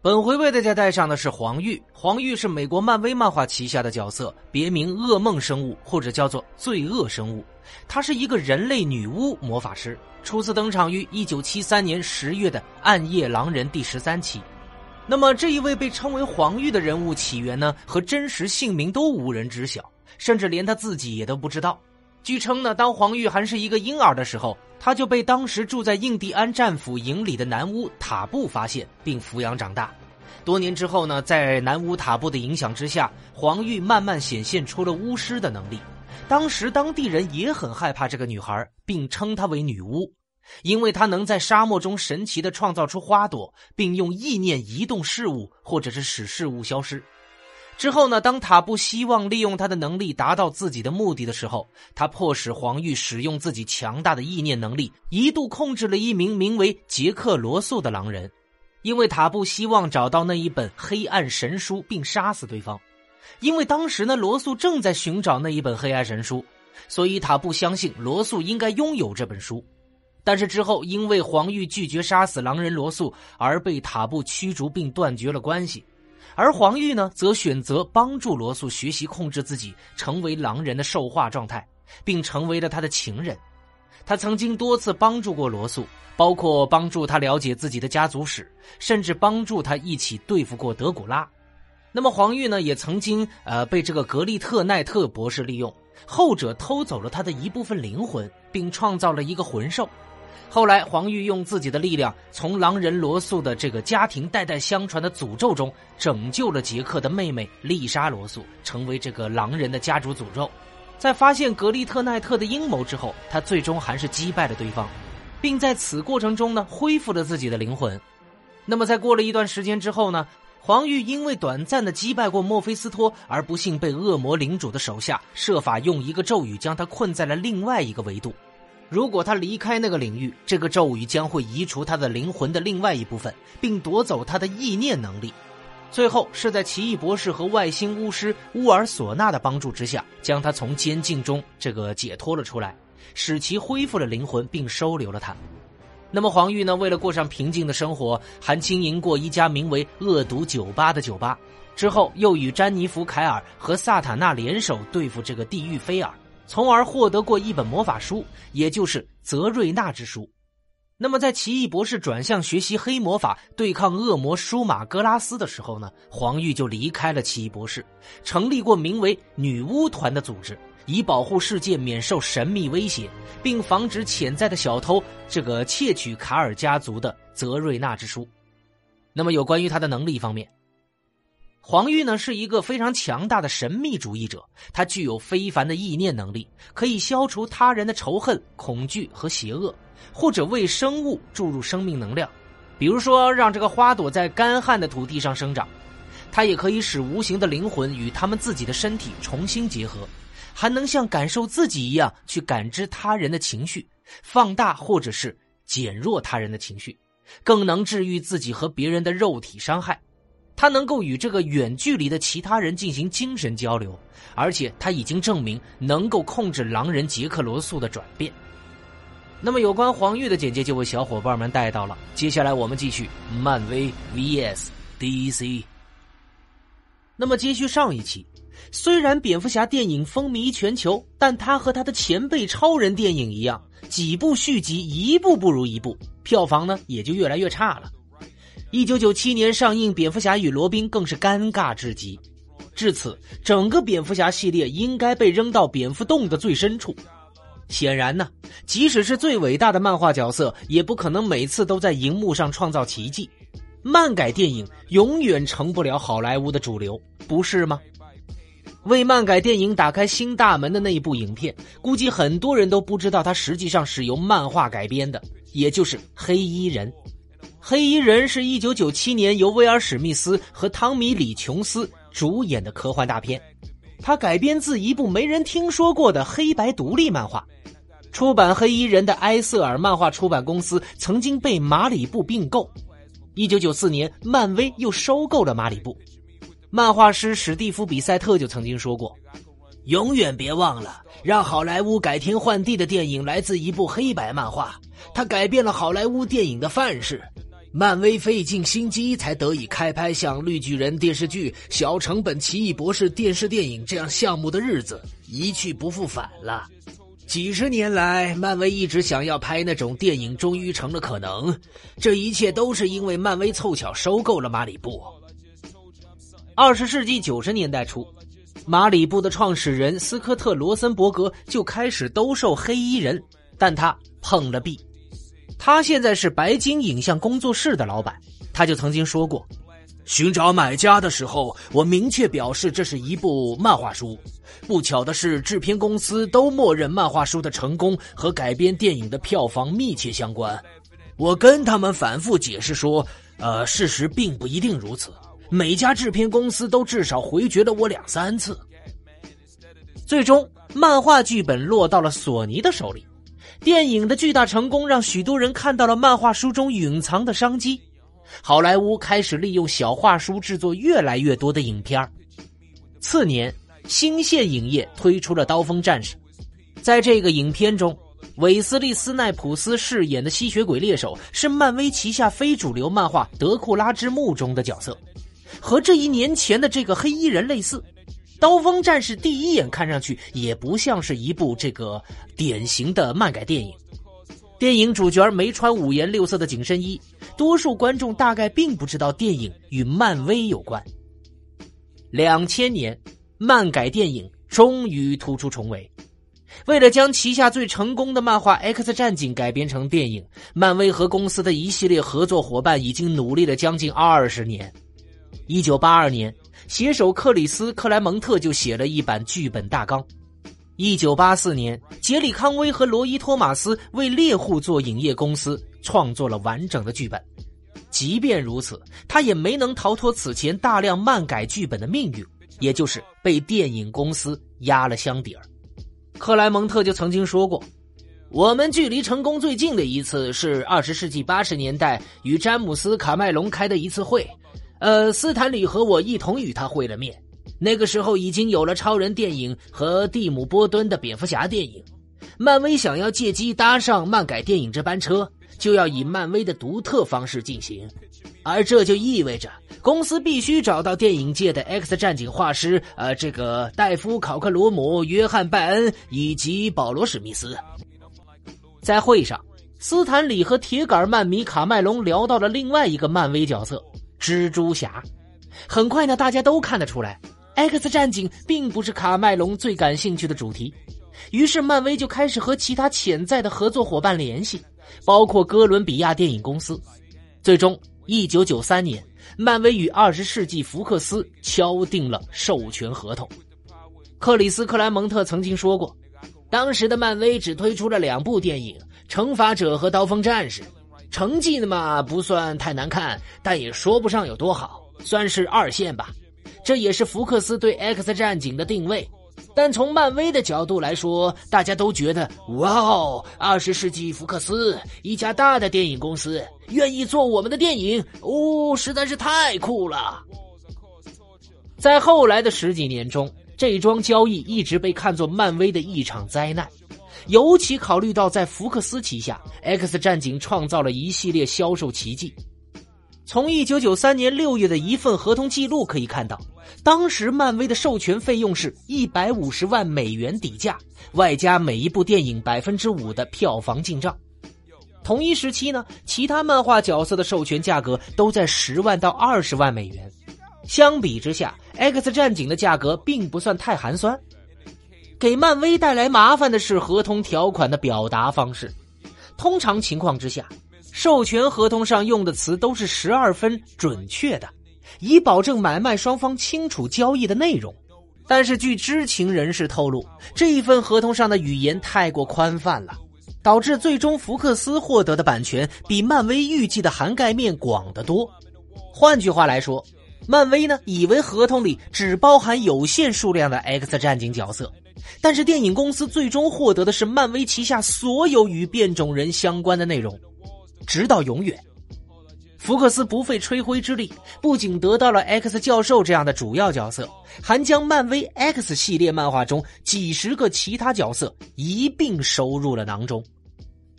本回为大家带上的是黄玉。黄玉是美国漫威漫画旗下的角色，别名噩梦生物或者叫做罪恶生物。她是一个人类女巫魔法师，初次登场于1973年十月的《暗夜狼人》第十三期。那么这一位被称为黄玉的人物起源呢，和真实姓名都无人知晓，甚至连他自己也都不知道。据称呢，当黄玉还是一个婴儿的时候，他就被当时住在印第安战俘营里的男巫塔布发现并抚养长大。多年之后呢，在男巫塔布的影响之下，黄玉慢慢显现出了巫师的能力。当时当地人也很害怕这个女孩，并称她为女巫，因为她能在沙漠中神奇的创造出花朵，并用意念移动事物，或者是使事物消失。之后呢？当塔布希望利用他的能力达到自己的目的的时候，他迫使黄玉使用自己强大的意念能力，一度控制了一名名为杰克罗素的狼人。因为塔布希望找到那一本黑暗神书，并杀死对方。因为当时呢，罗素正在寻找那一本黑暗神书，所以塔布相信罗素应该拥有这本书。但是之后，因为黄玉拒绝杀死狼人罗素，而被塔布驱逐并断绝了关系。而黄玉呢，则选择帮助罗素学习控制自己，成为狼人的兽化状态，并成为了他的情人。他曾经多次帮助过罗素，包括帮助他了解自己的家族史，甚至帮助他一起对付过德古拉。那么黄玉呢，也曾经呃被这个格利特奈特博士利用，后者偷走了他的一部分灵魂，并创造了一个魂兽。后来，黄玉用自己的力量，从狼人罗素的这个家庭代代相传的诅咒中，拯救了杰克的妹妹丽莎罗素，成为这个狼人的家族诅咒。在发现格利特奈特的阴谋之后，他最终还是击败了对方，并在此过程中呢，恢复了自己的灵魂。那么，在过了一段时间之后呢，黄玉因为短暂的击败过墨菲斯托，而不幸被恶魔领主的手下设法用一个咒语将他困在了另外一个维度。如果他离开那个领域，这个咒语将会移除他的灵魂的另外一部分，并夺走他的意念能力。最后是在奇异博士和外星巫师乌尔索纳的帮助之下，将他从监禁中这个解脱了出来，使其恢复了灵魂，并收留了他。那么黄玉呢？为了过上平静的生活，还经营过一家名为“恶毒酒吧”的酒吧。之后又与詹妮弗·凯尔和萨塔纳联手对付这个地狱菲尔。从而获得过一本魔法书，也就是泽瑞纳之书。那么，在奇异博士转向学习黑魔法、对抗恶魔舒马格拉斯的时候呢，黄玉就离开了奇异博士，成立过名为女巫团的组织，以保护世界免受神秘威胁，并防止潜在的小偷这个窃取卡尔家族的泽瑞纳之书。那么，有关于他的能力方面。黄玉呢是一个非常强大的神秘主义者，他具有非凡的意念能力，可以消除他人的仇恨、恐惧和邪恶，或者为生物注入生命能量，比如说让这个花朵在干旱的土地上生长。他也可以使无形的灵魂与他们自己的身体重新结合，还能像感受自己一样去感知他人的情绪，放大或者是减弱他人的情绪，更能治愈自己和别人的肉体伤害。他能够与这个远距离的其他人进行精神交流，而且他已经证明能够控制狼人杰克罗素的转变。那么，有关黄玉的简介就为小伙伴们带到了。接下来我们继续漫威 VS DC。那么，接续上一期，虽然蝙蝠侠电影风靡全球，但他和他的前辈超人电影一样，几部续集一部不如一部，票房呢也就越来越差了。一九九七年上映《蝙蝠侠与罗宾》更是尴尬至极，至此，整个蝙蝠侠系列应该被扔到蝙蝠洞的最深处。显然呢，即使是最伟大的漫画角色，也不可能每次都在荧幕上创造奇迹。漫改电影永远成不了好莱坞的主流，不是吗？为漫改电影打开新大门的那一部影片，估计很多人都不知道，它实际上是由漫画改编的，也就是《黑衣人》。黑衣人是一九九七年由威尔史密斯和汤米李琼斯主演的科幻大片，它改编自一部没人听说过的黑白独立漫画。出版黑衣人的埃瑟尔漫画出版公司曾经被马里布并购。一九九四年，漫威又收购了马里布。漫画师史蒂夫比塞特就曾经说过：“永远别忘了，让好莱坞改天换地的电影来自一部黑白漫画，它改变了好莱坞电影的范式。”漫威费尽心机才得以开拍像《绿巨人》电视剧、小成本《奇异博士》电视电影这样项目的日子一去不复返了。几十年来，漫威一直想要拍那种电影，终于成了可能。这一切都是因为漫威凑巧收购了马里布。二十世纪九十年代初，马里布的创始人斯科特·罗森伯格就开始兜售黑衣人，但他碰了壁。他现在是白金影像工作室的老板，他就曾经说过：“寻找买家的时候，我明确表示这是一部漫画书。不巧的是，制片公司都默认漫画书的成功和改编电影的票房密切相关。我跟他们反复解释说，呃，事实并不一定如此。每家制片公司都至少回绝了我两三次。最终，漫画剧本落到了索尼的手里。”电影的巨大成功让许多人看到了漫画书中隐藏的商机，好莱坞开始利用小画书制作越来越多的影片次年，新线影业推出了《刀锋战士》。在这个影片中，韦斯利·斯奈普斯饰演的吸血鬼猎手是漫威旗下非主流漫画《德库拉之墓》中的角色，和这一年前的这个黑衣人类似。刀锋战士第一眼看上去也不像是一部这个典型的漫改电影。电影主角没穿五颜六色的紧身衣，多数观众大概并不知道电影与漫威有关。两千年，漫改电影终于突出重围。为了将旗下最成功的漫画《X 战警》改编成电影，漫威和公司的一系列合作伙伴已经努力了将近二十年。一九八二年。写手克里斯·克莱蒙特就写了一版剧本大纲。一九八四年，杰里·康威和罗伊·托马斯为猎户座影业公司创作了完整的剧本。即便如此，他也没能逃脱此前大量漫改剧本的命运，也就是被电影公司压了箱底儿。克莱蒙特就曾经说过：“我们距离成功最近的一次是二十世纪八十年代与詹姆斯·卡麦隆开的一次会。”呃，斯坦李和我一同与他会了面。那个时候已经有了超人电影和蒂姆·波顿的蝙蝠侠电影。漫威想要借机搭上漫改电影这班车，就要以漫威的独特方式进行，而这就意味着公司必须找到电影界的 X 战警画师，呃，这个戴夫·考克罗姆、约翰·拜恩以及保罗·史密斯。在会上，斯坦李和铁杆漫迷卡麦隆聊到了另外一个漫威角色。蜘蛛侠，很快呢，大家都看得出来，X 战警并不是卡麦隆最感兴趣的主题。于是，漫威就开始和其他潜在的合作伙伴联系，包括哥伦比亚电影公司。最终，一九九三年，漫威与二十世纪福克斯敲定了授权合同。克里斯·克莱蒙特曾经说过，当时的漫威只推出了两部电影，《惩罚者》和《刀锋战士》。成绩呢嘛不算太难看，但也说不上有多好，算是二线吧。这也是福克斯对 X 战警的定位。但从漫威的角度来说，大家都觉得哇哦，二十世纪福克斯一家大的电影公司愿意做我们的电影，哦，实在是太酷了。在后来的十几年中，这桩交易一直被看作漫威的一场灾难。尤其考虑到在福克斯旗下，X 战警创造了一系列销售奇迹。从一九九三年六月的一份合同记录可以看到，当时漫威的授权费用是一百五十万美元底价，外加每一部电影百分之五的票房进账。同一时期呢，其他漫画角色的授权价格都在十万到二十万美元。相比之下，X 战警的价格并不算太寒酸。给漫威带来麻烦的是合同条款的表达方式。通常情况之下，授权合同上用的词都是十二分准确的，以保证买卖双方清楚交易的内容。但是，据知情人士透露，这一份合同上的语言太过宽泛了，导致最终福克斯获得的版权比漫威预计的涵盖面广得多。换句话来说，漫威呢以为合同里只包含有限数量的 X 战警角色。但是电影公司最终获得的是漫威旗下所有与变种人相关的内容，直到永远。福克斯不费吹灰之力，不仅得到了 X 教授这样的主要角色，还将漫威 X 系列漫画中几十个其他角色一并收入了囊中。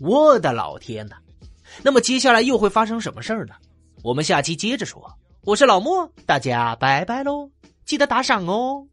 我的老天呐那么接下来又会发生什么事儿呢？我们下期接着说。我是老莫，大家拜拜喽，记得打赏哦。